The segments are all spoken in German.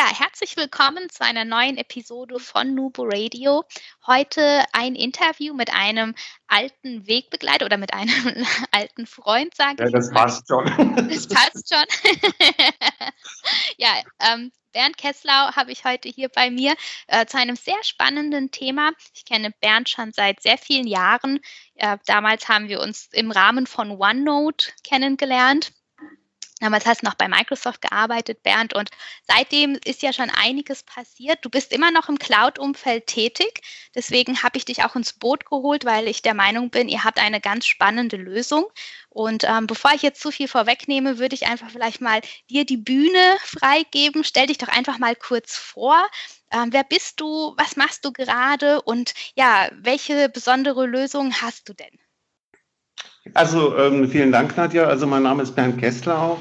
Ja, herzlich willkommen zu einer neuen Episode von Nubo Radio. Heute ein Interview mit einem alten Wegbegleiter oder mit einem alten Freund, sage ja, ich. Ja, das passt schon. Das passt schon. ja, ähm, Bernd Kesslau habe ich heute hier bei mir äh, zu einem sehr spannenden Thema. Ich kenne Bernd schon seit sehr vielen Jahren. Äh, damals haben wir uns im Rahmen von OneNote kennengelernt. Damals hast du noch bei Microsoft gearbeitet, Bernd, und seitdem ist ja schon einiges passiert. Du bist immer noch im Cloud-Umfeld tätig. Deswegen habe ich dich auch ins Boot geholt, weil ich der Meinung bin, ihr habt eine ganz spannende Lösung. Und ähm, bevor ich jetzt zu viel vorwegnehme, würde ich einfach vielleicht mal dir die Bühne freigeben. Stell dich doch einfach mal kurz vor. Ähm, wer bist du? Was machst du gerade? Und ja, welche besondere Lösung hast du denn? Also ähm, vielen Dank, Nadja. Also mein Name ist Bernd Kesslau.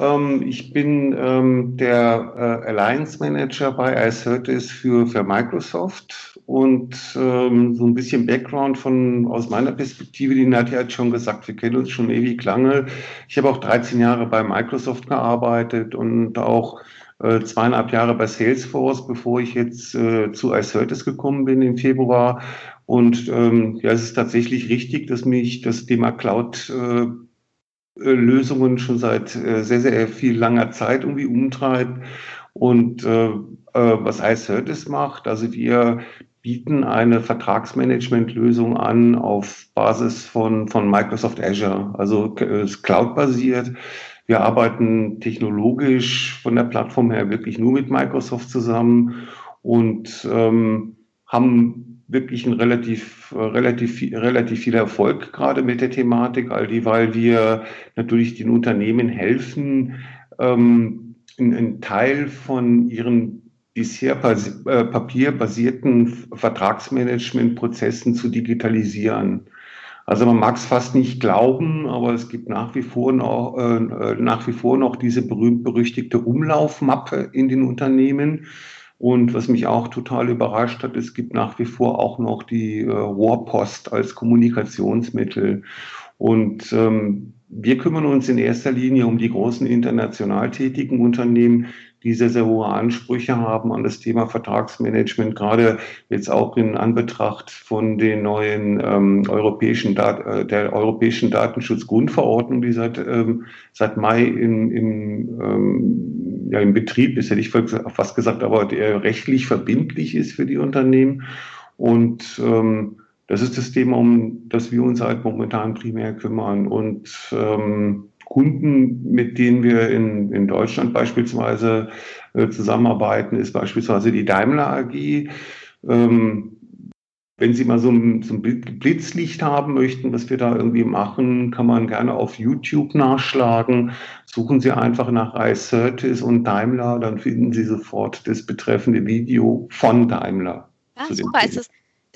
Ähm, ich bin ähm, der äh, Alliance Manager bei iCertis für, für Microsoft und ähm, so ein bisschen Background von aus meiner Perspektive. Die Nadja hat schon gesagt, wir kennen uns schon ewig lange. Ich habe auch 13 Jahre bei Microsoft gearbeitet und auch äh, zweieinhalb Jahre bei Salesforce, bevor ich jetzt äh, zu iCertis gekommen bin im Februar. Und ähm, ja, es ist tatsächlich richtig, dass mich das Thema Cloud äh, äh, Lösungen schon seit äh, sehr, sehr viel langer Zeit irgendwie umtreibt. Und äh, äh, was iCertis macht, also wir bieten eine Vertragsmanagement-Lösung an auf Basis von, von Microsoft Azure, also ist cloud-basiert. Wir arbeiten technologisch von der Plattform her wirklich nur mit Microsoft zusammen und ähm, haben wirklich ein relativ, relativ, relativ viel Erfolg gerade mit der Thematik, all die, weil wir natürlich den Unternehmen helfen, ähm, einen Teil von ihren bisher äh, papierbasierten Vertragsmanagementprozessen zu digitalisieren. Also man mag es fast nicht glauben, aber es gibt nach wie vor noch, äh, nach wie vor noch diese berühmt-berüchtigte Umlaufmappe in den Unternehmen und was mich auch total überrascht hat, es gibt nach wie vor auch noch die äh, Warpost als Kommunikationsmittel. Und ähm, wir kümmern uns in erster Linie um die großen international tätigen Unternehmen, die sehr, sehr hohe Ansprüche haben an das Thema Vertragsmanagement, gerade jetzt auch in Anbetracht von den neuen ähm, europäischen Dat äh, der europäischen Datenschutzgrundverordnung, die seit, ähm, seit Mai im, im, ähm, ja, im Betrieb ist, hätte ich fast gesagt, aber rechtlich verbindlich ist für die Unternehmen. Und ähm, das ist das Thema, um das wir uns halt momentan primär kümmern. Und ähm, Kunden, mit denen wir in, in Deutschland beispielsweise äh, zusammenarbeiten, ist beispielsweise die Daimler AG. Ähm, wenn Sie mal so ein, so ein Blitzlicht haben möchten, was wir da irgendwie machen, kann man gerne auf YouTube nachschlagen. Suchen Sie einfach nach iCertis und Daimler, dann finden Sie sofort das betreffende Video von Daimler. Ja, super. Ist es,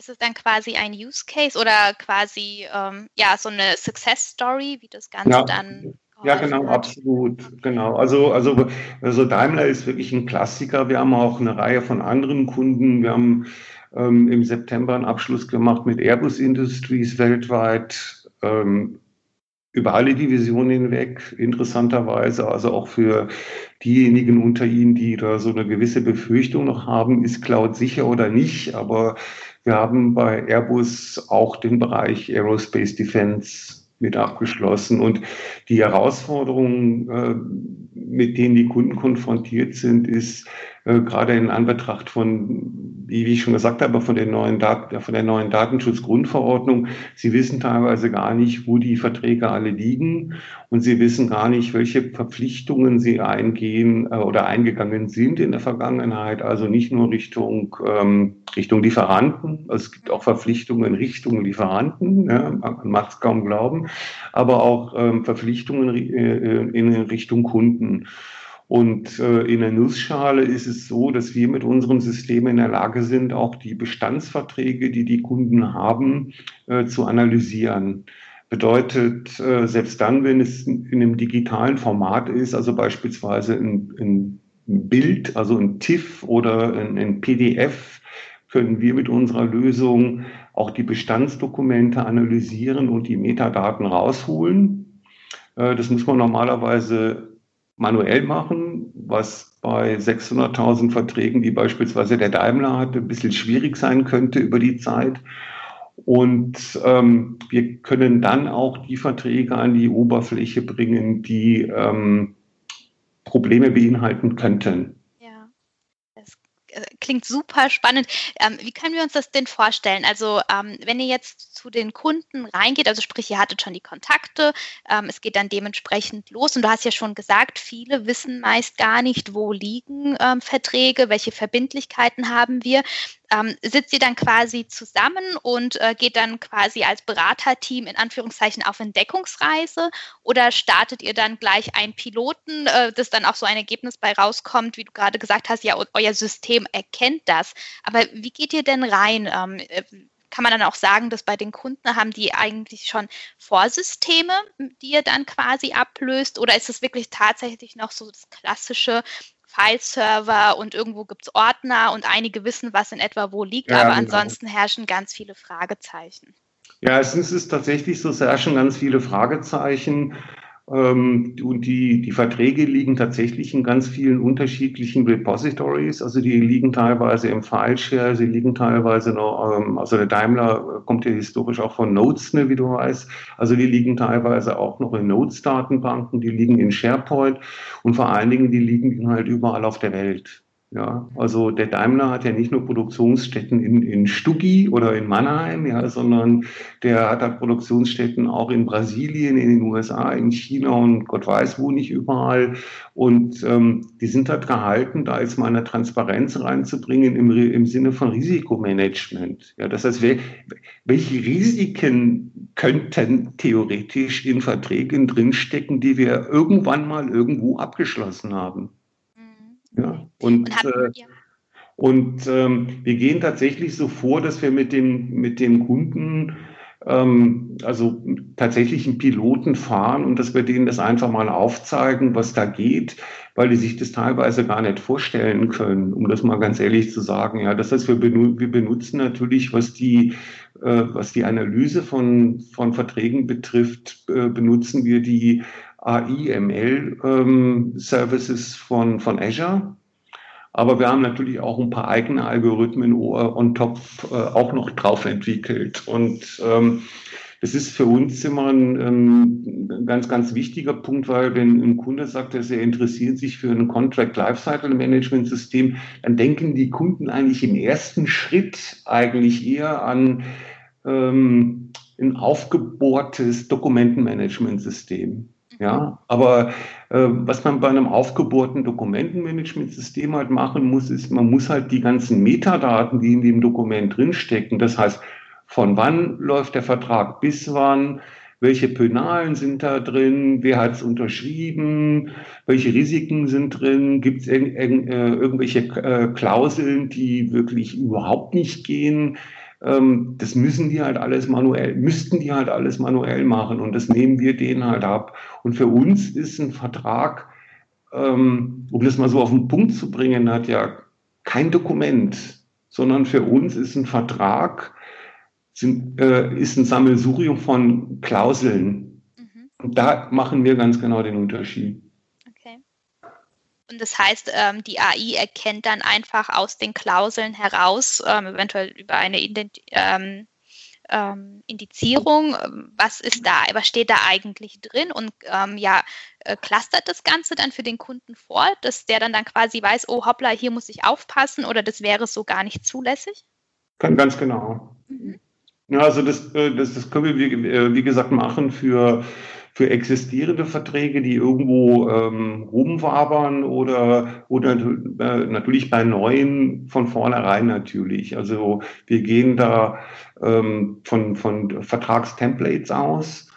ist es dann quasi ein Use Case oder quasi ähm, ja so eine Success Story, wie das Ganze ja. dann ja, genau, absolut, genau. Also, also, also Daimler ist wirklich ein Klassiker. Wir haben auch eine Reihe von anderen Kunden. Wir haben ähm, im September einen Abschluss gemacht mit Airbus Industries weltweit ähm, über alle Divisionen hinweg, interessanterweise, also auch für diejenigen unter Ihnen, die da so eine gewisse Befürchtung noch haben, ist Cloud sicher oder nicht, aber wir haben bei Airbus auch den Bereich Aerospace Defense mit abgeschlossen. Und die Herausforderungen, äh, mit denen die Kunden konfrontiert sind, ist äh, gerade in Anbetracht von wie ich schon gesagt habe, von, den neuen von der neuen Datenschutzgrundverordnung. Sie wissen teilweise gar nicht, wo die Verträge alle liegen und sie wissen gar nicht, welche Verpflichtungen sie eingehen äh, oder eingegangen sind in der Vergangenheit. Also nicht nur Richtung, ähm, Richtung Lieferanten, also es gibt auch Verpflichtungen Richtung Lieferanten, ja, man mag es kaum glauben, aber auch ähm, Verpflichtungen äh, in Richtung Kunden. Und äh, in der Nussschale ist es so, dass wir mit unserem System in der Lage sind, auch die Bestandsverträge, die die Kunden haben, äh, zu analysieren. Bedeutet, äh, selbst dann, wenn es in einem digitalen Format ist, also beispielsweise ein, Bild, also ein TIFF oder ein, ein PDF, können wir mit unserer Lösung auch die Bestandsdokumente analysieren und die Metadaten rausholen. Äh, das muss man normalerweise manuell machen, was bei 600.000 Verträgen, die beispielsweise der Daimler hatte, ein bisschen schwierig sein könnte über die Zeit. Und ähm, wir können dann auch die Verträge an die Oberfläche bringen, die ähm, Probleme beinhalten könnten. Klingt super spannend. Ähm, wie können wir uns das denn vorstellen? Also ähm, wenn ihr jetzt zu den Kunden reingeht, also sprich, ihr hattet schon die Kontakte, ähm, es geht dann dementsprechend los und du hast ja schon gesagt, viele wissen meist gar nicht, wo liegen ähm, Verträge, welche Verbindlichkeiten haben wir ähm, sitzt ihr dann quasi zusammen und äh, geht dann quasi als Beraterteam in Anführungszeichen auf Entdeckungsreise oder startet ihr dann gleich einen Piloten, äh, dass dann auch so ein Ergebnis bei rauskommt, wie du gerade gesagt hast, ja, euer System erkennt das. Aber wie geht ihr denn rein? Ähm, äh, kann man dann auch sagen, dass bei den Kunden haben die eigentlich schon Vorsysteme, die ihr dann quasi ablöst? Oder ist es wirklich tatsächlich noch so das klassische, File-Server und irgendwo gibt es Ordner und einige wissen, was in etwa wo liegt, ja, aber genau. ansonsten herrschen ganz viele Fragezeichen. Ja, es ist tatsächlich so, es herrschen ganz viele Fragezeichen. Ähm, und die, die Verträge liegen tatsächlich in ganz vielen unterschiedlichen Repositories. Also die liegen teilweise im Fileshare, sie liegen teilweise noch, ähm, also der Daimler kommt ja historisch auch von Notes, ne, wie du weißt. Also die liegen teilweise auch noch in Notes-Datenbanken, die liegen in SharePoint und vor allen Dingen, die liegen halt überall auf der Welt. Ja, also der Daimler hat ja nicht nur Produktionsstätten in, in Stuggi oder in Mannheim, ja, sondern der hat da Produktionsstätten auch in Brasilien, in den USA, in China und Gott weiß wo nicht überall. Und ähm, die sind da gehalten, da jetzt mal eine Transparenz reinzubringen im, im Sinne von Risikomanagement. Ja, das heißt, wer, welche Risiken könnten theoretisch in Verträgen drinstecken, die wir irgendwann mal irgendwo abgeschlossen haben? Ja, und, und, äh, ja. und ähm, wir gehen tatsächlich so vor, dass wir mit dem, mit dem Kunden ähm, also tatsächlich einen Piloten fahren und dass wir denen das einfach mal aufzeigen, was da geht, weil die sich das teilweise gar nicht vorstellen können, um das mal ganz ehrlich zu sagen. Ja, das heißt, wir, benu wir benutzen natürlich, was die, äh, was die Analyse von, von Verträgen betrifft, äh, benutzen wir die AI-ML-Services ähm, von, von Azure. Aber wir haben natürlich auch ein paar eigene Algorithmen on top äh, auch noch drauf entwickelt. Und ähm, das ist für uns immer ein, ein, ganz, ganz wichtiger Punkt, weil wenn ein Kunde sagt, dass er interessiert sich für ein Contract Lifecycle Management System, dann denken die Kunden eigentlich im ersten Schritt eigentlich eher an ähm, ein aufgebohrtes Dokumentenmanagementsystem. Ja, aber äh, was man bei einem aufgebohrten Dokumentenmanagementsystem halt machen muss, ist, man muss halt die ganzen Metadaten, die in dem Dokument drinstecken, das heißt, von wann läuft der Vertrag bis wann, welche Penalen sind da drin, wer hat es unterschrieben, welche Risiken sind drin, gibt es äh, irgendwelche äh, Klauseln, die wirklich überhaupt nicht gehen, ähm, das müssen die halt alles manuell, müssten die halt alles manuell machen und das nehmen wir denen halt ab. Und für uns ist ein Vertrag, ähm, um das mal so auf den Punkt zu bringen, hat ja kein Dokument, sondern für uns ist ein Vertrag, sind, äh, ist ein Sammelsurium von Klauseln. Mhm. Und da machen wir ganz genau den Unterschied. Und das heißt, ähm, die AI erkennt dann einfach aus den Klauseln heraus, ähm, eventuell über eine Ident ähm, ähm Indizierung, ähm, was ist da, was steht da eigentlich drin und ähm, ja, äh, clustert das Ganze dann für den Kunden vor, dass der dann, dann quasi weiß, oh hoppla, hier muss ich aufpassen oder das wäre so gar nicht zulässig? Kann ganz genau. Mhm. Ja, also das, äh, das, das können wir, wie, äh, wie gesagt, machen für für existierende Verträge, die irgendwo ähm, rumwabern oder, oder äh, natürlich bei neuen von vornherein natürlich. Also wir gehen da ähm, von, von Vertragstemplates aus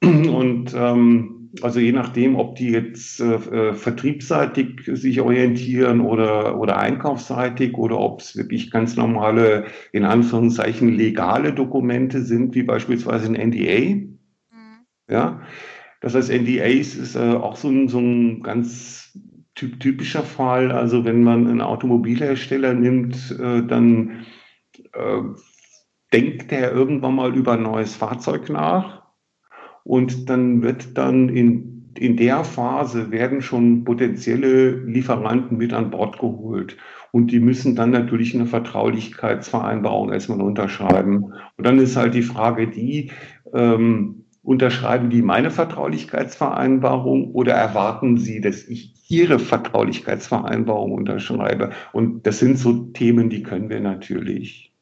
und ähm, also je nachdem, ob die jetzt äh, äh, vertriebsseitig sich orientieren oder, oder einkaufsseitig oder ob es wirklich ganz normale, in Anführungszeichen legale Dokumente sind, wie beispielsweise ein NDA. Ja, das heißt, NDAs ist äh, auch so ein, so ein ganz typ, typischer Fall. Also wenn man einen Automobilhersteller nimmt, äh, dann äh, denkt er irgendwann mal über ein neues Fahrzeug nach und dann wird dann in, in der Phase werden schon potenzielle Lieferanten mit an Bord geholt. Und die müssen dann natürlich eine Vertraulichkeitsvereinbarung erstmal unterschreiben. Und dann ist halt die Frage die, ähm, unterschreiben die meine Vertraulichkeitsvereinbarung oder erwarten sie, dass ich ihre Vertraulichkeitsvereinbarung unterschreibe? Und das sind so Themen, die können wir natürlich.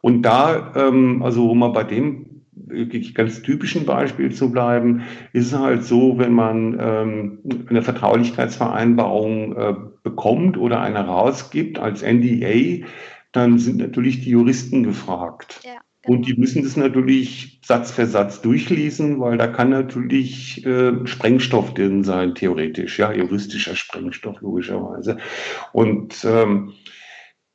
Und da, ähm, also um mal bei dem wirklich ganz typischen Beispiel zu bleiben, ist es halt so, wenn man ähm, eine Vertraulichkeitsvereinbarung äh, bekommt oder eine rausgibt als NDA, dann sind natürlich die Juristen gefragt. Ja. Und die müssen das natürlich Satz für Satz durchlesen, weil da kann natürlich äh, Sprengstoff drin sein, theoretisch, ja, juristischer Sprengstoff logischerweise. Und ähm,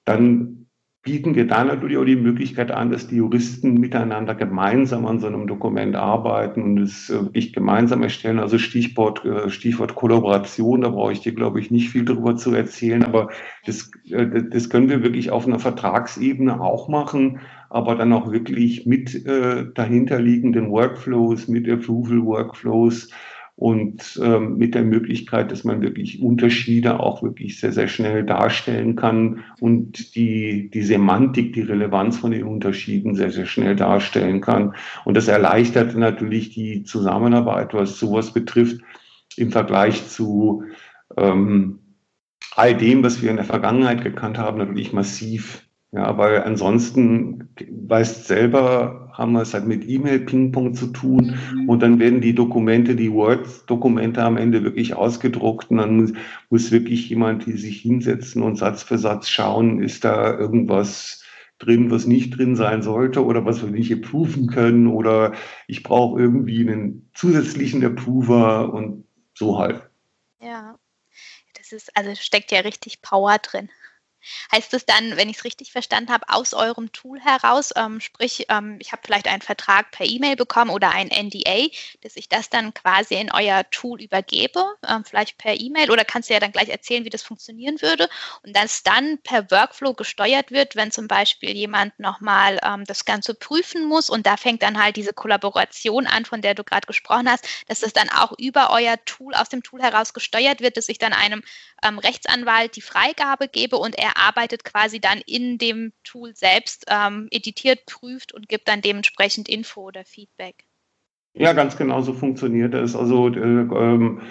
dann bieten wir da natürlich auch die Möglichkeit an, dass die Juristen miteinander gemeinsam an so einem Dokument arbeiten und es äh, wirklich gemeinsam erstellen. Also Stichwort, äh, Stichwort Kollaboration, da brauche ich dir, glaube ich, nicht viel darüber zu erzählen, aber das, äh, das können wir wirklich auf einer Vertragsebene auch machen, aber dann auch wirklich mit dahinterliegenden Workflows, mit Approval-Workflows, und ähm, mit der Möglichkeit, dass man wirklich Unterschiede auch wirklich sehr, sehr schnell darstellen kann und die, die Semantik, die Relevanz von den Unterschieden sehr, sehr schnell darstellen kann. Und das erleichtert natürlich die Zusammenarbeit, was sowas betrifft, im Vergleich zu ähm, all dem, was wir in der Vergangenheit gekannt haben, natürlich massiv. Ja, weil ansonsten weißt selber, haben wir es halt mit E-Mail-Ping-Pong zu tun mhm. und dann werden die Dokumente, die Word-Dokumente am Ende wirklich ausgedruckt und dann muss, muss wirklich jemand die sich hinsetzen und Satz für Satz schauen, ist da irgendwas drin, was nicht drin sein sollte oder was wir nicht approven können oder ich brauche irgendwie einen zusätzlichen Approver und so halt. Ja, das ist, also steckt ja richtig Power drin. Heißt es dann, wenn ich es richtig verstanden habe, aus eurem Tool heraus, ähm, sprich, ähm, ich habe vielleicht einen Vertrag per E-Mail bekommen oder ein NDA, dass ich das dann quasi in euer Tool übergebe, ähm, vielleicht per E-Mail? Oder kannst du ja dann gleich erzählen, wie das funktionieren würde und dass dann per Workflow gesteuert wird, wenn zum Beispiel jemand nochmal ähm, das Ganze prüfen muss und da fängt dann halt diese Kollaboration an, von der du gerade gesprochen hast, dass das dann auch über euer Tool, aus dem Tool heraus gesteuert wird, dass ich dann einem ähm, Rechtsanwalt die Freigabe gebe und er arbeitet quasi dann in dem Tool selbst, ähm, editiert, prüft und gibt dann dementsprechend Info oder Feedback. Ja, ganz genau so funktioniert es. Also, äh, ähm,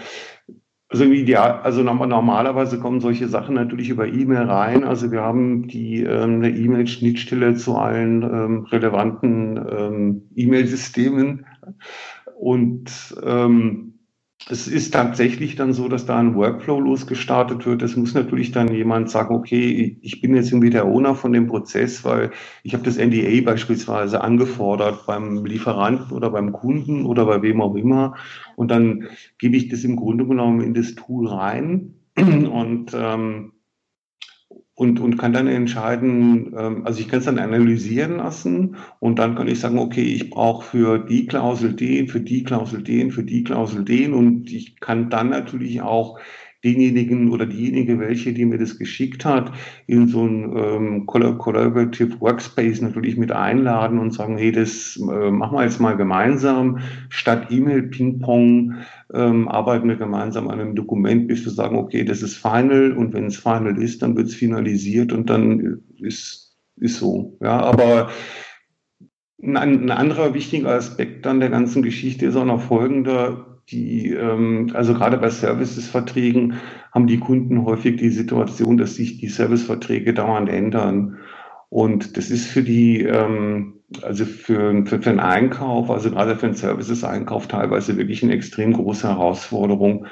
also, ideal, also normalerweise kommen solche Sachen natürlich über E-Mail rein. Also wir haben die ähm, eine E-Mail-Schnittstelle zu allen ähm, relevanten ähm, E-Mail-Systemen und ähm, es ist tatsächlich dann so, dass da ein Workflow losgestartet wird. Es muss natürlich dann jemand sagen, okay, ich bin jetzt irgendwie der Owner von dem Prozess, weil ich habe das NDA beispielsweise angefordert beim Lieferanten oder beim Kunden oder bei wem auch immer. Und dann gebe ich das im Grunde genommen in das Tool rein und ähm, und, und kann dann entscheiden, ähm, also ich kann es dann analysieren lassen und dann kann ich sagen, okay, ich brauche für die Klausel den, für die Klausel den, für die Klausel den und ich kann dann natürlich auch denjenigen oder diejenige, welche, die mir das geschickt hat, in so ein ähm, Collaborative Workspace natürlich mit einladen und sagen, hey, das äh, machen wir jetzt mal gemeinsam. Statt E-Mail-Ping-Pong ähm, arbeiten wir gemeinsam an einem Dokument, bis wir sagen, okay, das ist final und wenn es final ist, dann wird es finalisiert und dann ist, ist so. Ja, aber ein, ein anderer wichtiger Aspekt an der ganzen Geschichte ist auch noch folgender die, ähm, also gerade bei Services-Verträgen haben die Kunden häufig die Situation, dass sich die Serviceverträge dauernd ändern. Und das ist für die, ähm, also für, für, für einen Einkauf, also gerade für einen Services-Einkauf teilweise wirklich eine extrem große Herausforderung.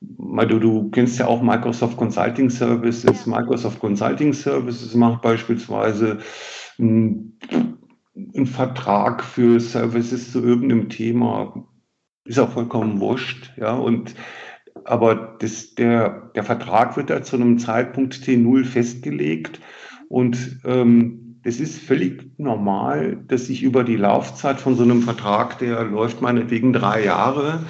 Du, du kennst ja auch Microsoft Consulting Services. Microsoft Consulting Services macht beispielsweise einen, einen Vertrag für Services zu irgendeinem Thema ist auch vollkommen wurscht, ja, und aber das, der, der Vertrag wird da zu einem Zeitpunkt T0 festgelegt. Und ähm, das ist völlig normal, dass sich über die Laufzeit von so einem Vertrag, der läuft meinetwegen drei Jahre,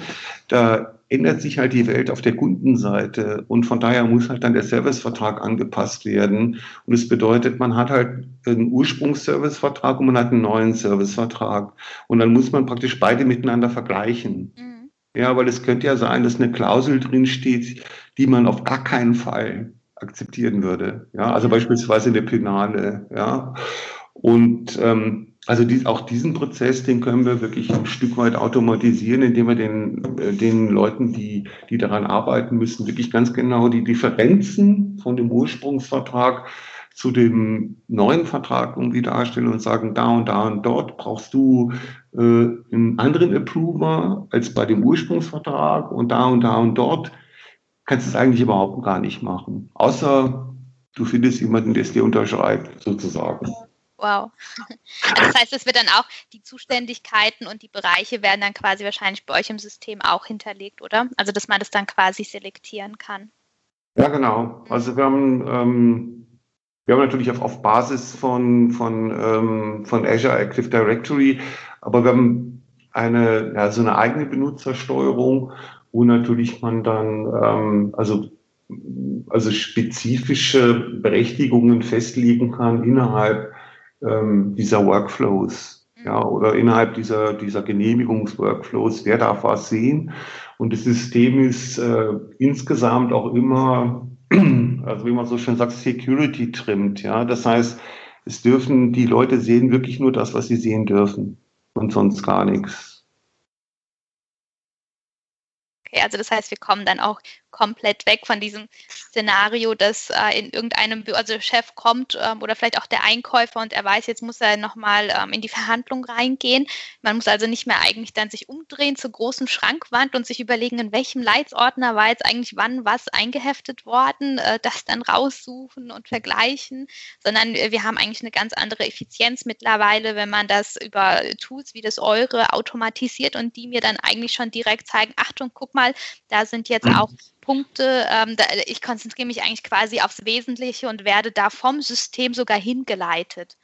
da ändert sich halt die Welt auf der Kundenseite und von daher muss halt dann der Servicevertrag angepasst werden. Und es das bedeutet, man hat halt einen Ursprungsservicevertrag und man hat einen neuen Servicevertrag. Und dann muss man praktisch beide miteinander vergleichen. Mhm. Ja, weil es könnte ja sein, dass eine Klausel drin steht, die man auf gar keinen Fall akzeptieren würde. Ja, also beispielsweise eine Penale. Ja, und ähm, also die, auch diesen Prozess, den können wir wirklich ein Stück weit automatisieren, indem wir den, äh, den Leuten, die, die daran arbeiten müssen, wirklich ganz genau die Differenzen von dem Ursprungsvertrag zu dem neuen Vertrag irgendwie darstellen und sagen, da und da und dort brauchst du äh, einen anderen Approver als bei dem Ursprungsvertrag und da und da und dort kannst du es eigentlich überhaupt gar nicht machen. Außer du findest jemanden, der es dir unterschreibt, sozusagen. Wow. Das heißt, es wird dann auch, die Zuständigkeiten und die Bereiche werden dann quasi wahrscheinlich bei euch im System auch hinterlegt, oder? Also dass man das dann quasi selektieren kann. Ja, genau. Also wir haben, ähm, wir haben natürlich auf, auf Basis von, von, ähm, von Azure Active Directory, aber wir haben eine, ja, so eine eigene Benutzersteuerung, wo natürlich man dann, ähm, also also spezifische Berechtigungen festlegen kann innerhalb ähm, dieser Workflows. Ja, mhm. oder innerhalb dieser, dieser Genehmigungsworkflows, wer darf was sehen. Und das System ist äh, insgesamt auch immer, also wie man so schön sagt, Security trimmt. Ja, das heißt, es dürfen die Leute sehen wirklich nur das, was sie sehen dürfen und sonst gar nichts. Okay, also das heißt, wir kommen dann auch komplett weg von diesem Szenario, dass äh, in irgendeinem, also der Chef kommt ähm, oder vielleicht auch der Einkäufer und er weiß, jetzt muss er nochmal ähm, in die Verhandlung reingehen. Man muss also nicht mehr eigentlich dann sich umdrehen zur großen Schrankwand und sich überlegen, in welchem Leitsordner war jetzt eigentlich wann was eingeheftet worden, äh, das dann raussuchen und vergleichen, sondern wir haben eigentlich eine ganz andere Effizienz mittlerweile, wenn man das über Tools wie das Eure automatisiert und die mir dann eigentlich schon direkt zeigen, Achtung, guck mal, da sind jetzt auch Punkte. Ähm, da, ich konzentriere mich eigentlich quasi aufs Wesentliche und werde da vom System sogar hingeleitet.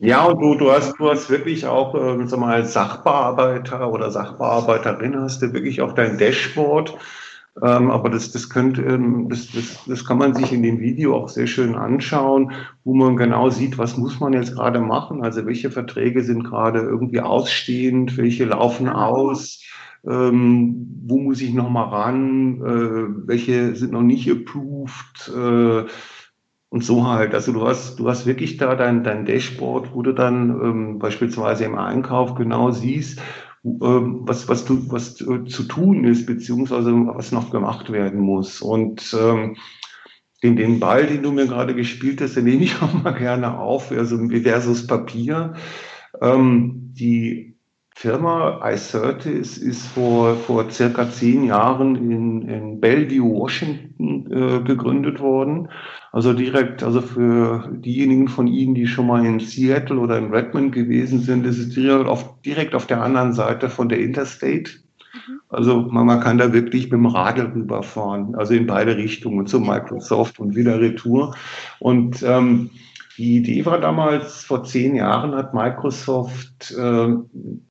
Ja, und du, du hast, du hast wirklich auch, äh, sag mal, Sachbearbeiter oder Sachbearbeiterin hast du wirklich auch dein Dashboard. Ähm, aber das, das könnte, ähm, das, das, das kann man sich in dem Video auch sehr schön anschauen, wo man genau sieht, was muss man jetzt gerade machen. Also welche Verträge sind gerade irgendwie ausstehend, welche laufen aus ähm, wo muss ich noch mal ran, äh, welche sind noch nicht approved äh, und so halt. Also du hast, du hast wirklich da dein, dein Dashboard, wo du dann ähm, beispielsweise im Einkauf genau siehst, ähm, was, was, du, was äh, zu tun ist, beziehungsweise was noch gemacht werden muss. Und ähm, den, den Ball, den du mir gerade gespielt hast, den nehme ich auch mal gerne auf, also versus Papier. Ähm, die Firma iCertis ist vor, vor circa zehn Jahren in, in Bellevue, Washington äh, gegründet worden. Also direkt, also für diejenigen von Ihnen, die schon mal in Seattle oder in Redmond gewesen sind, ist es direkt auf, direkt auf der anderen Seite von der Interstate. Mhm. Also man, man kann da wirklich mit dem Radl rüberfahren, also in beide Richtungen, zu Microsoft und wieder Retour. Und ähm, die Idee war damals, vor zehn Jahren hat Microsoft äh,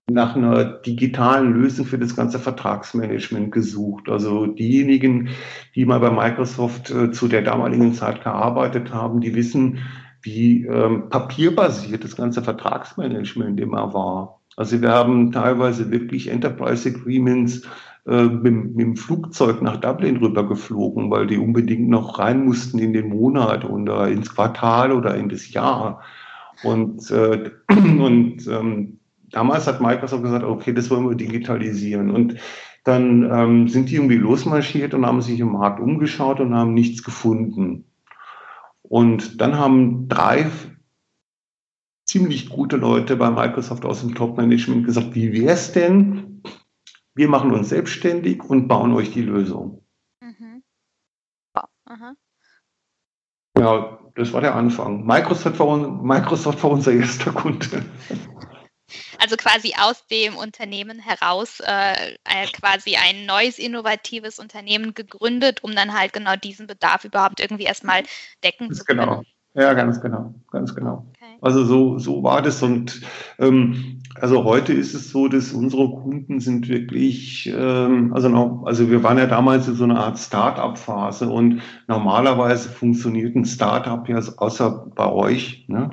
nach einer digitalen Lösung für das ganze Vertragsmanagement gesucht. Also diejenigen, die mal bei Microsoft äh, zu der damaligen Zeit gearbeitet haben, die wissen, wie ähm, papierbasiert das ganze Vertragsmanagement immer war. Also wir haben teilweise wirklich Enterprise Agreements äh, mit, mit, dem Flugzeug nach Dublin rüber geflogen, weil die unbedingt noch rein mussten in den Monat oder ins Quartal oder in das Jahr. Und, äh, und ähm, damals hat Microsoft gesagt, okay, das wollen wir digitalisieren. Und dann ähm, sind die irgendwie losmarschiert und haben sich im Markt umgeschaut und haben nichts gefunden. Und dann haben drei ziemlich gute Leute bei Microsoft aus dem Top-Management gesagt, wie wäre es denn, wir machen uns selbstständig und bauen euch die Lösung. Mhm. Ja, das war der Anfang. Microsoft war, Microsoft war unser erster Kunde. Also quasi aus dem Unternehmen heraus äh, äh, quasi ein neues innovatives Unternehmen gegründet, um dann halt genau diesen Bedarf überhaupt irgendwie erstmal decken zu können. Genau. Ja, ganz genau, ganz genau. Okay. Also so, so war das und ähm, also heute ist es so, dass unsere Kunden sind wirklich, ähm, also noch, also wir waren ja damals in so einer Art Start-up-Phase und normalerweise funktioniert ein Start-up ja außer bei euch, ne?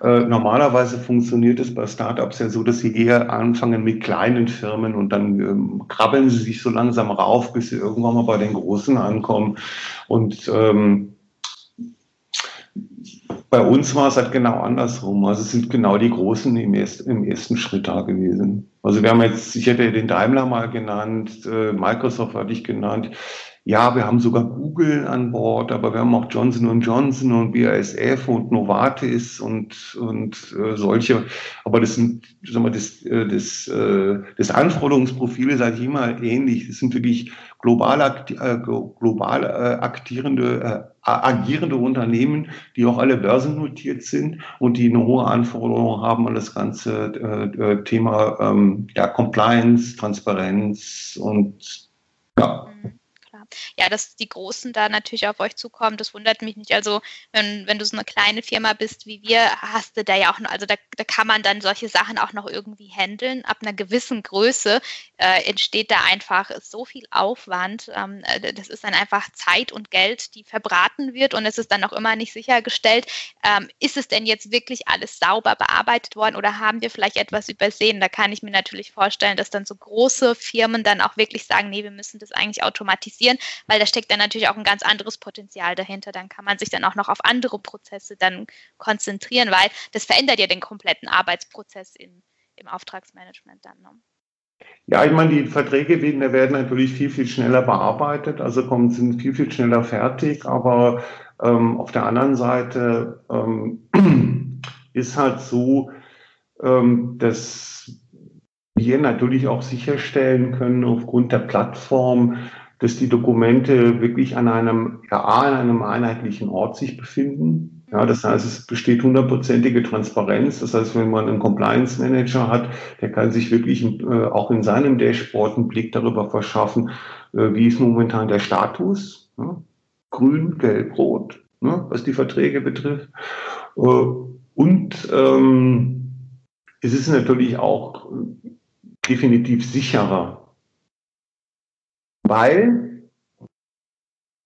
Äh, normalerweise funktioniert es bei Startups ja so, dass sie eher anfangen mit kleinen Firmen und dann ähm, krabbeln sie sich so langsam rauf, bis sie irgendwann mal bei den Großen ankommen. Und ähm, bei uns war es halt genau andersrum. Also es sind genau die Großen im, erst, im ersten Schritt da gewesen. Also wir haben jetzt, ich hätte den Daimler mal genannt, äh, Microsoft hatte ich genannt. Ja, wir haben sogar Google an Bord, aber wir haben auch Johnson Johnson und BASF und Novartis und, und äh, solche. Aber das sind, sagen wir, das, äh, das, äh, das Anforderungsprofil ist halt immer ähnlich. Das sind wirklich global, äh, global äh, aktierende, äh, agierende Unternehmen, die auch alle börsennotiert sind und die eine hohe Anforderung haben an das ganze äh, äh Thema ähm, ja, Compliance, Transparenz und ja. Mhm ja, dass die Großen da natürlich auf euch zukommen, das wundert mich nicht. Also wenn, wenn du so eine kleine Firma bist wie wir, hast du da ja auch, also da, da kann man dann solche Sachen auch noch irgendwie handeln. Ab einer gewissen Größe äh, entsteht da einfach so viel Aufwand. Ähm, äh, das ist dann einfach Zeit und Geld, die verbraten wird und es ist dann auch immer nicht sichergestellt, ähm, ist es denn jetzt wirklich alles sauber bearbeitet worden oder haben wir vielleicht etwas übersehen? Da kann ich mir natürlich vorstellen, dass dann so große Firmen dann auch wirklich sagen, nee, wir müssen das eigentlich automatisieren weil da steckt dann natürlich auch ein ganz anderes Potenzial dahinter. Dann kann man sich dann auch noch auf andere Prozesse dann konzentrieren, weil das verändert ja den kompletten Arbeitsprozess in, im Auftragsmanagement dann. Ne? Ja, ich meine, die Verträge werden natürlich viel, viel schneller bearbeitet, also kommen, sind viel, viel schneller fertig, aber ähm, auf der anderen Seite ähm, ist halt so, ähm, dass wir natürlich auch sicherstellen können, aufgrund der Plattform, dass die Dokumente wirklich an einem, ja, an einem einheitlichen Ort sich befinden. Ja, das heißt, es besteht hundertprozentige Transparenz. Das heißt, wenn man einen Compliance Manager hat, der kann sich wirklich äh, auch in seinem Dashboard einen Blick darüber verschaffen, äh, wie ist momentan der Status. Ja? Grün, gelb, rot, ne? was die Verträge betrifft. Äh, und ähm, es ist natürlich auch definitiv sicherer, weil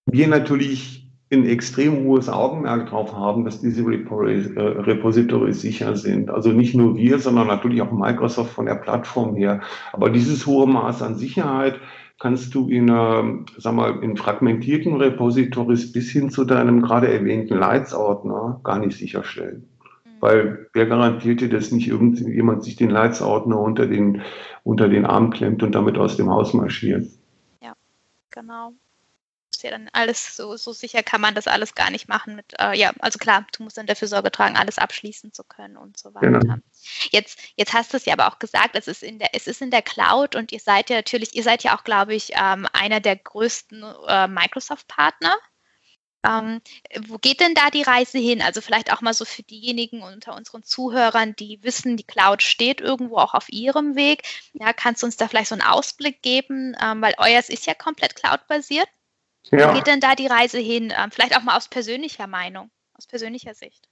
wir natürlich ein extrem hohes Augenmerk darauf haben, dass diese äh, Repositories sicher sind. Also nicht nur wir, sondern natürlich auch Microsoft von der Plattform her. Aber dieses hohe Maß an Sicherheit kannst du in, äh, sag mal, in fragmentierten Repositories bis hin zu deinem gerade erwähnten Leitsordner gar nicht sicherstellen. Mhm. Weil wer garantiert dir, dass nicht irgendjemand sich den Leitsordner unter den, unter den Arm klemmt und damit aus dem Haus marschiert? Genau. Ist ja dann alles so, so sicher kann man das alles gar nicht machen mit, äh, ja, also klar, du musst dann dafür Sorge tragen, alles abschließen zu können und so weiter. Genau. Jetzt, jetzt hast du es ja aber auch gesagt, es ist in der, es ist in der Cloud und ihr seid ja natürlich, ihr seid ja auch, glaube ich, ähm, einer der größten äh, Microsoft-Partner. Ähm, wo geht denn da die Reise hin? Also vielleicht auch mal so für diejenigen unter unseren Zuhörern, die wissen, die Cloud steht irgendwo auch auf ihrem Weg. Ja, kannst du uns da vielleicht so einen Ausblick geben? Ähm, weil euers ist ja komplett Cloud-basiert. Ja. Wo geht denn da die Reise hin? Ähm, vielleicht auch mal aus persönlicher Meinung, aus persönlicher Sicht.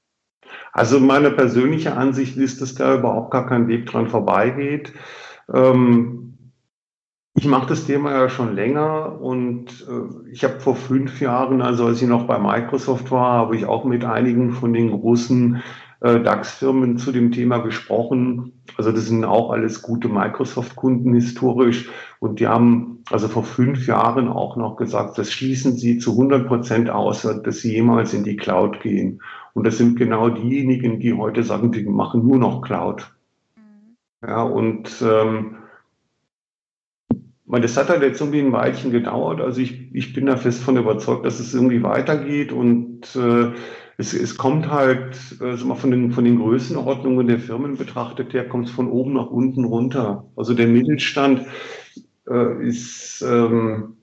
Also meine persönliche Ansicht ist, dass da überhaupt gar kein Weg dran vorbeigeht. Ähm, ich mache das Thema ja schon länger und äh, ich habe vor fünf Jahren, also als ich noch bei Microsoft war, habe ich auch mit einigen von den großen äh, DAX-Firmen zu dem Thema gesprochen. Also das sind auch alles gute Microsoft-Kunden historisch und die haben also vor fünf Jahren auch noch gesagt, das schließen sie zu 100 Prozent aus, dass sie jemals in die Cloud gehen. Und das sind genau diejenigen, die heute sagen, die machen nur noch Cloud. Mhm. Ja, und ähm, das hat halt jetzt irgendwie ein Weilchen gedauert. Also ich, ich bin da fest von überzeugt, dass es irgendwie weitergeht und äh, es, es kommt halt, also mal von den, von den Größenordnungen der Firmen betrachtet her, kommt es von oben nach unten runter. Also der Mittelstand äh, ist ähm,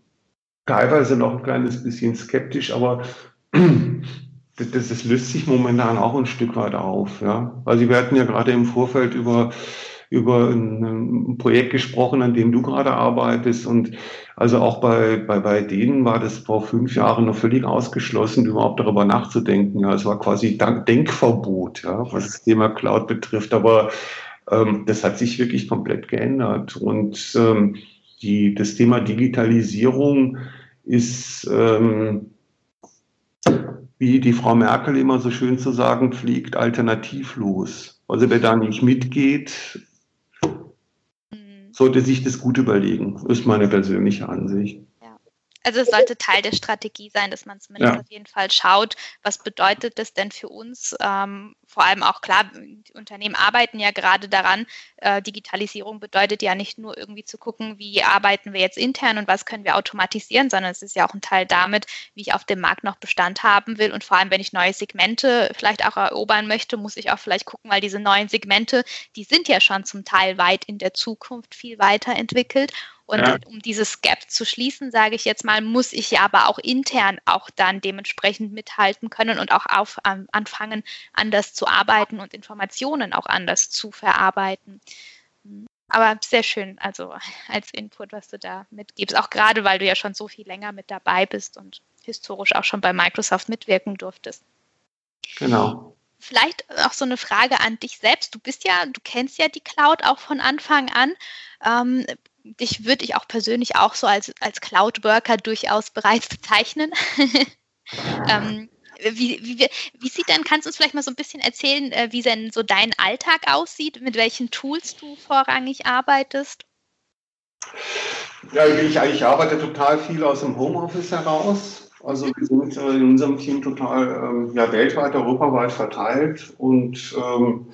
teilweise noch ein kleines bisschen skeptisch, aber das, das löst sich momentan auch ein Stück weit auf. Ja? Also wir hatten ja gerade im Vorfeld über über ein, Projekt gesprochen, an dem du gerade arbeitest. Und also auch bei, bei, bei denen war das vor fünf Jahren noch völlig ausgeschlossen, überhaupt darüber nachzudenken. Ja, es war quasi Denkverbot, ja, was das Thema Cloud betrifft. Aber ähm, das hat sich wirklich komplett geändert. Und ähm, die, das Thema Digitalisierung ist, ähm, wie die Frau Merkel immer so schön zu sagen pflegt, alternativlos. Also wer da nicht mitgeht, sollte sich das gut überlegen, ist meine persönliche Ansicht. Also es sollte Teil der Strategie sein, dass man zumindest ja. auf jeden Fall schaut, was bedeutet das denn für uns? Ähm, vor allem auch klar, die Unternehmen arbeiten ja gerade daran. Äh, Digitalisierung bedeutet ja nicht nur irgendwie zu gucken, wie arbeiten wir jetzt intern und was können wir automatisieren, sondern es ist ja auch ein Teil damit, wie ich auf dem Markt noch Bestand haben will. Und vor allem, wenn ich neue Segmente vielleicht auch erobern möchte, muss ich auch vielleicht gucken, weil diese neuen Segmente, die sind ja schon zum Teil weit in der Zukunft viel weiterentwickelt. Und ja. um dieses Gap zu schließen, sage ich jetzt mal, muss ich ja aber auch intern auch dann dementsprechend mithalten können und auch auf, ähm, anfangen, anders zu arbeiten und Informationen auch anders zu verarbeiten. Aber sehr schön, also als Input, was du da mitgibst, auch gerade weil du ja schon so viel länger mit dabei bist und historisch auch schon bei Microsoft mitwirken durftest. Genau. Vielleicht auch so eine Frage an dich selbst. Du bist ja, du kennst ja die Cloud auch von Anfang an. Ähm, dich würde ich auch persönlich auch so als, als Cloud-Worker durchaus bereits bezeichnen. ähm, wie, wie, wie sieht denn, kannst du uns vielleicht mal so ein bisschen erzählen, äh, wie denn so dein Alltag aussieht, mit welchen Tools du vorrangig arbeitest? Ja, ich, ich arbeite total viel aus dem Homeoffice heraus. Also wir sind äh, in unserem Team total ähm, ja, weltweit, europaweit verteilt. Und ähm,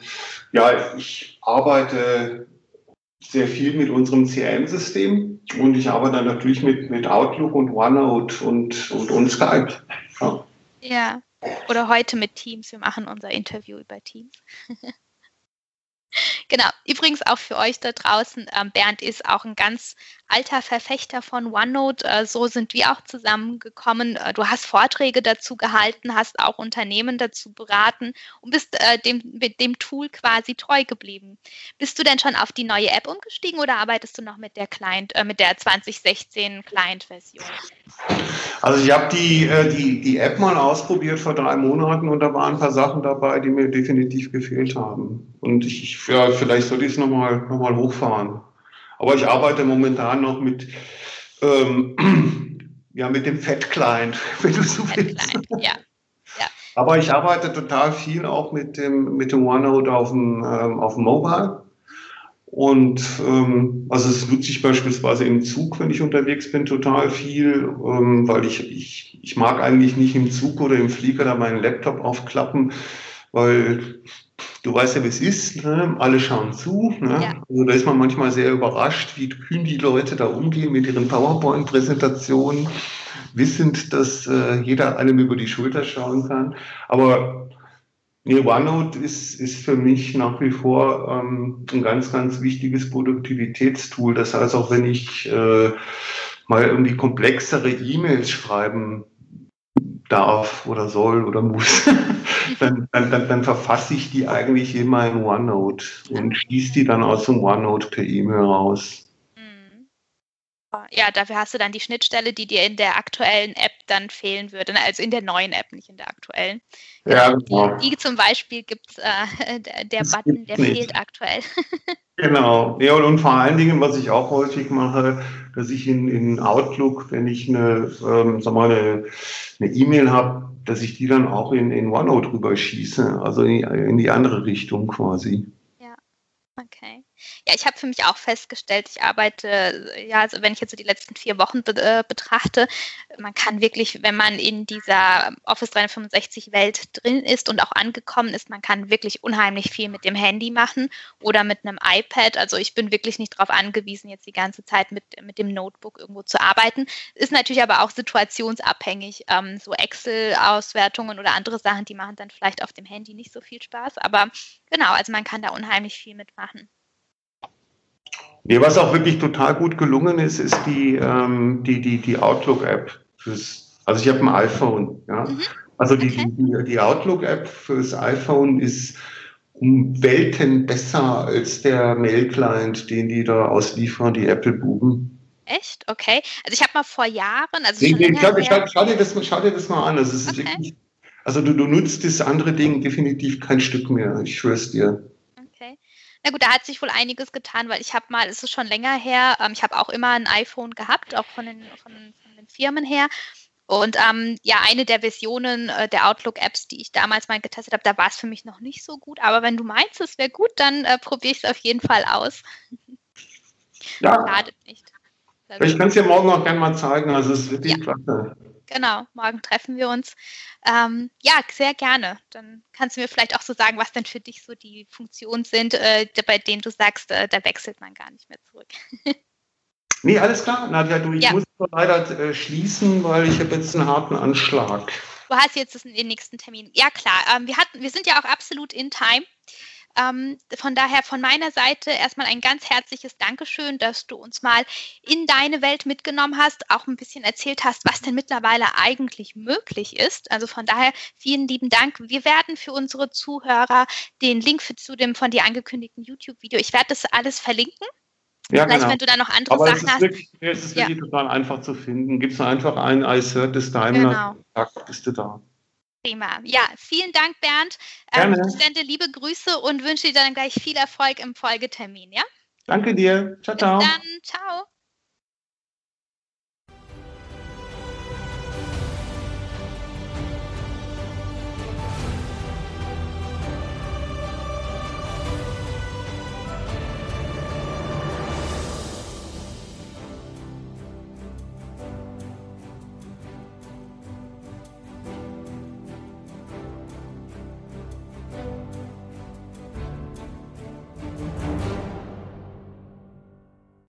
ja, ich arbeite sehr viel mit unserem CRM-System und ich arbeite natürlich mit, mit Outlook und OneNote und, und, und Skype. Ja. ja, oder heute mit Teams. Wir machen unser Interview über Teams. Genau. Übrigens auch für euch da draußen, ähm, Bernd ist auch ein ganz alter Verfechter von OneNote. Äh, so sind wir auch zusammengekommen. Äh, du hast Vorträge dazu gehalten, hast auch Unternehmen dazu beraten und bist äh, dem, dem Tool quasi treu geblieben. Bist du denn schon auf die neue App umgestiegen oder arbeitest du noch mit der Client, äh, mit der 2016 Client-Version? Also ich habe die, äh, die, die App mal ausprobiert vor drei Monaten und da waren ein paar Sachen dabei, die mir definitiv gefehlt haben. Und ich, ja, vielleicht sollte ich es nochmal noch mal hochfahren. Aber ich arbeite momentan noch mit, ähm, ja, mit dem Fat-Client, wenn du so willst. Ja. ja. Aber ich arbeite total viel auch mit dem, mit dem OneNote auf dem, ähm, auf dem Mobile. Und ähm, also es nutze ich beispielsweise im Zug, wenn ich unterwegs bin, total viel, ähm, weil ich, ich, ich mag eigentlich nicht im Zug oder im Flieger da meinen Laptop aufklappen, weil du weißt ja, wie es ist, ne? alle schauen zu. Ne? Ja. Also da ist man manchmal sehr überrascht, wie kühn die Leute da umgehen mit ihren PowerPoint-Präsentationen, wissend, dass äh, jeder einem über die Schulter schauen kann. Aber nee, OneNote ist, ist für mich nach wie vor ähm, ein ganz, ganz wichtiges Produktivitätstool. Das heißt, auch wenn ich äh, mal irgendwie komplexere E-Mails schreiben darf oder soll oder muss, dann, dann, dann, dann, verfasse ich die eigentlich immer in OneNote und schließe die dann aus dem OneNote per E-Mail raus. Mhm. Ja, dafür hast du dann die Schnittstelle, die dir in der aktuellen App dann fehlen würde. Ne? Also in der neuen App, nicht in der aktuellen. Ja, genau. Die, die zum Beispiel gibt es, äh, der, der Button, der nicht. fehlt aktuell. genau. Ja, und, vor allen Dingen, was ich auch häufig mache, dass ich in, in Outlook, wenn ich eine, ähm, sag mal, eine E-Mail habe, dass ich die dann auch in, in OneNote rüberschieße, also in, in die andere Richtung quasi. Ja, ich habe für mich auch festgestellt, ich arbeite, ja, also wenn ich jetzt so die letzten vier Wochen be äh, betrachte, man kann wirklich, wenn man in dieser Office 365 Welt drin ist und auch angekommen ist, man kann wirklich unheimlich viel mit dem Handy machen oder mit einem iPad. Also ich bin wirklich nicht darauf angewiesen, jetzt die ganze Zeit mit, mit dem Notebook irgendwo zu arbeiten. Ist natürlich aber auch situationsabhängig. Ähm, so Excel-Auswertungen oder andere Sachen, die machen dann vielleicht auf dem Handy nicht so viel Spaß. Aber genau, also man kann da unheimlich viel mitmachen. Nee, was auch wirklich total gut gelungen ist, ist die, ähm, die, die, die Outlook-App. Also ich habe ein iPhone, ja. Mhm. Also die, okay. die, die Outlook-App fürs iPhone ist um Welten besser als der Mail-Client, den die da ausliefern, die Apple-Buben. Echt? Okay. Also ich habe mal vor Jahren, also nee, nee, schau, schau, schau, dir das, schau dir das mal an. Also, es ist okay. wirklich, also du, du nutzt das andere Ding definitiv kein Stück mehr. Ich schwör's dir. Na gut, da hat sich wohl einiges getan, weil ich habe mal, es ist schon länger her, ähm, ich habe auch immer ein iPhone gehabt, auch von den, von, von den Firmen her. Und ähm, ja, eine der Versionen äh, der Outlook-Apps, die ich damals mal getestet habe, da war es für mich noch nicht so gut. Aber wenn du meinst, es wäre gut, dann äh, probiere ich es auf jeden Fall aus. Ja. Schadet nicht. Ich kann es dir morgen auch gerne mal zeigen. Also es ist wirklich ja. klasse. Genau, morgen treffen wir uns. Ähm, ja, sehr gerne. Dann kannst du mir vielleicht auch so sagen, was denn für dich so die Funktionen sind, äh, bei denen du sagst, äh, da wechselt man gar nicht mehr zurück. Nee, alles klar. Nadja, du, ich ja. muss leider äh, schließen, weil ich habe jetzt einen harten Anschlag. Du hast jetzt den nächsten Termin. Ja, klar. Ähm, wir, hatten, wir sind ja auch absolut in Time. Ähm, von daher von meiner Seite erstmal ein ganz herzliches Dankeschön, dass du uns mal in deine Welt mitgenommen hast, auch ein bisschen erzählt hast, was denn mittlerweile eigentlich möglich ist. Also von daher vielen lieben Dank. Wir werden für unsere Zuhörer den Link für, zu dem von dir angekündigten YouTube-Video, ich werde das alles verlinken. Ja, Vielleicht, genau. wenn du da noch andere Aber Sachen hast. Wirklich, es ist wirklich ja. total einfach zu finden. Gibst du einfach ein I heard this Daimler, genau. bist du da. Prima. Ja, vielen Dank, Bernd. Ähm, Gerne. ich sende liebe Grüße und wünsche dir dann gleich viel Erfolg im Folgetermin, ja? Danke dir. Ciao, ciao. Bis dann. Ciao.